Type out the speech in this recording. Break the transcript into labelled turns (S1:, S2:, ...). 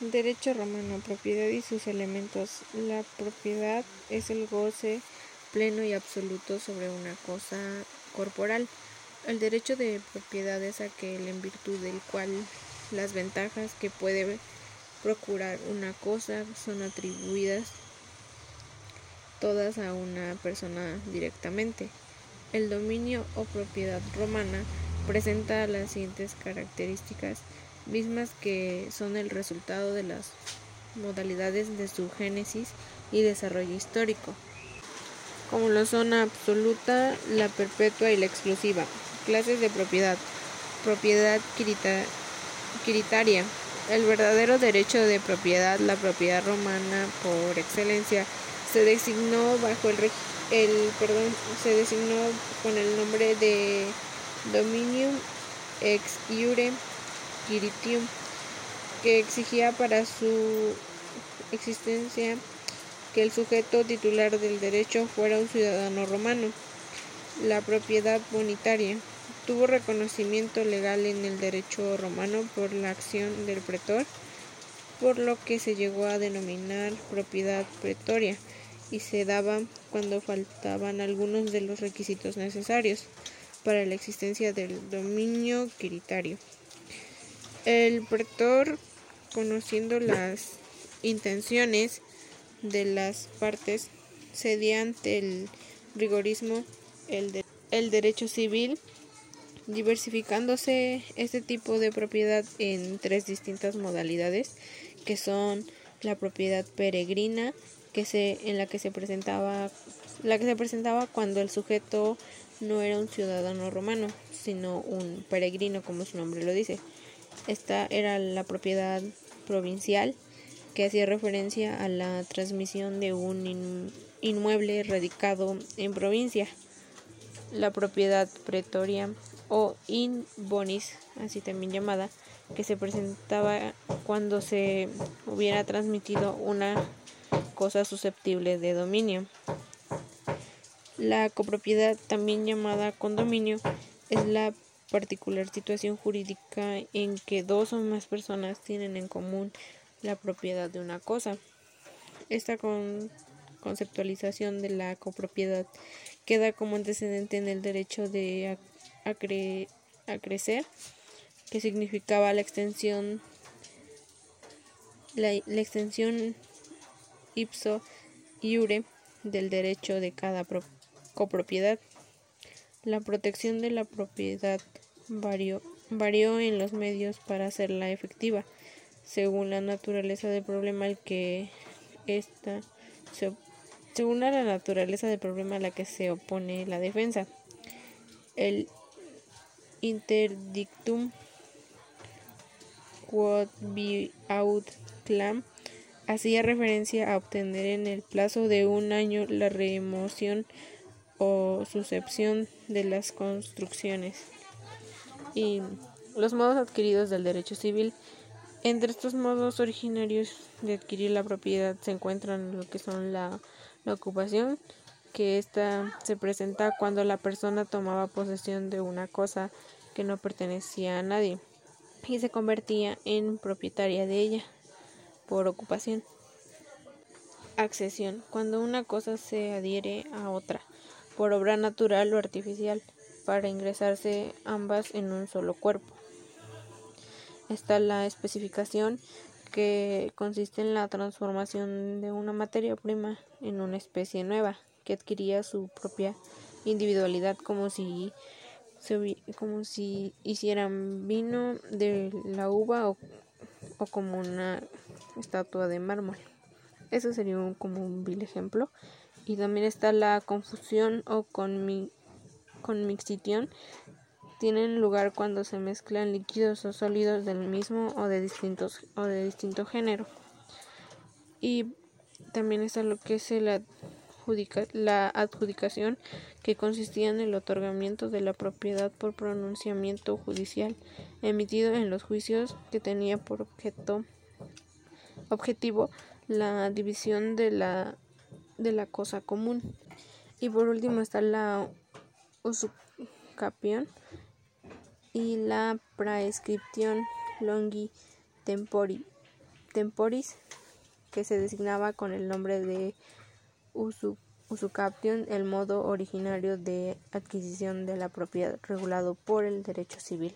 S1: Derecho romano, propiedad y sus elementos. La propiedad es el goce pleno y absoluto sobre una cosa corporal. El derecho de propiedad es aquel en virtud del cual las ventajas que puede procurar una cosa son atribuidas todas a una persona directamente. El dominio o propiedad romana presenta las siguientes características mismas que son el resultado de las modalidades de su génesis y desarrollo histórico, como lo son absoluta, la perpetua y la exclusiva. Clases de propiedad. Propiedad quiritaria. El verdadero derecho de propiedad, la propiedad romana por excelencia, se designó bajo el, el perdón, se designó con el nombre de dominium ex iure quiritium, que exigía para su existencia que el sujeto titular del derecho fuera un ciudadano romano. La propiedad bonitaria tuvo reconocimiento legal en el derecho romano por la acción del pretor, por lo que se llegó a denominar propiedad pretoria y se daba cuando faltaban algunos de los requisitos necesarios para la existencia del dominio quiritario. El pretor, conociendo las intenciones de las partes, cedía ante el rigorismo el, el derecho civil, diversificándose este tipo de propiedad en tres distintas modalidades, que son la propiedad peregrina, que se, en la que se presentaba la que se presentaba cuando el sujeto no era un ciudadano romano, sino un peregrino, como su nombre lo dice. Esta era la propiedad provincial, que hacía referencia a la transmisión de un inmueble radicado en provincia. La propiedad pretoria o in bonis, así también llamada, que se presentaba cuando se hubiera transmitido una cosa susceptible de dominio. La copropiedad, también llamada condominio, es la particular situación jurídica en que dos o más personas tienen en común la propiedad de una cosa. Esta conceptualización de la copropiedad queda como antecedente en el derecho de acrecer, que significaba la extensión la extensión ipso iure del derecho de cada copropiedad. La protección de la propiedad varió, varió en los medios para hacerla efectiva, según la naturaleza del problema al que esta según la naturaleza del problema a la que se opone la defensa. El interdictum quod vi aut clam hacía referencia a obtener en el plazo de un año la remoción o suscepción de las construcciones y los modos adquiridos del derecho civil. Entre estos modos originarios de adquirir la propiedad se encuentran lo que son la, la ocupación, que ésta se presenta cuando la persona tomaba posesión de una cosa que no pertenecía a nadie y se convertía en propietaria de ella por ocupación. Accesión, cuando una cosa se adhiere a otra, por obra natural o artificial, para ingresarse ambas en un solo cuerpo. Está la especificación, que consiste en la transformación de una materia prima en una especie nueva, que adquiría su propia individualidad como si como si hicieran vino de la uva o o como una estatua de mármol. Eso sería un, como un vil ejemplo. Y también está la confusión o con conmixtión. Tienen lugar cuando se mezclan líquidos o sólidos del mismo o de distintos o de distinto género. Y también está lo que es la adjudicación, que consistía en el otorgamiento de la propiedad por pronunciamiento judicial emitido en los juicios que tenía por objeto, objetivo la división de la, de la cosa común. Y por último está la usucapión y la praescripción longi tempori, temporis, que se designaba con el nombre de usucapión el modo ordinario de adquisición de la propiedad regulado por el derecho civil.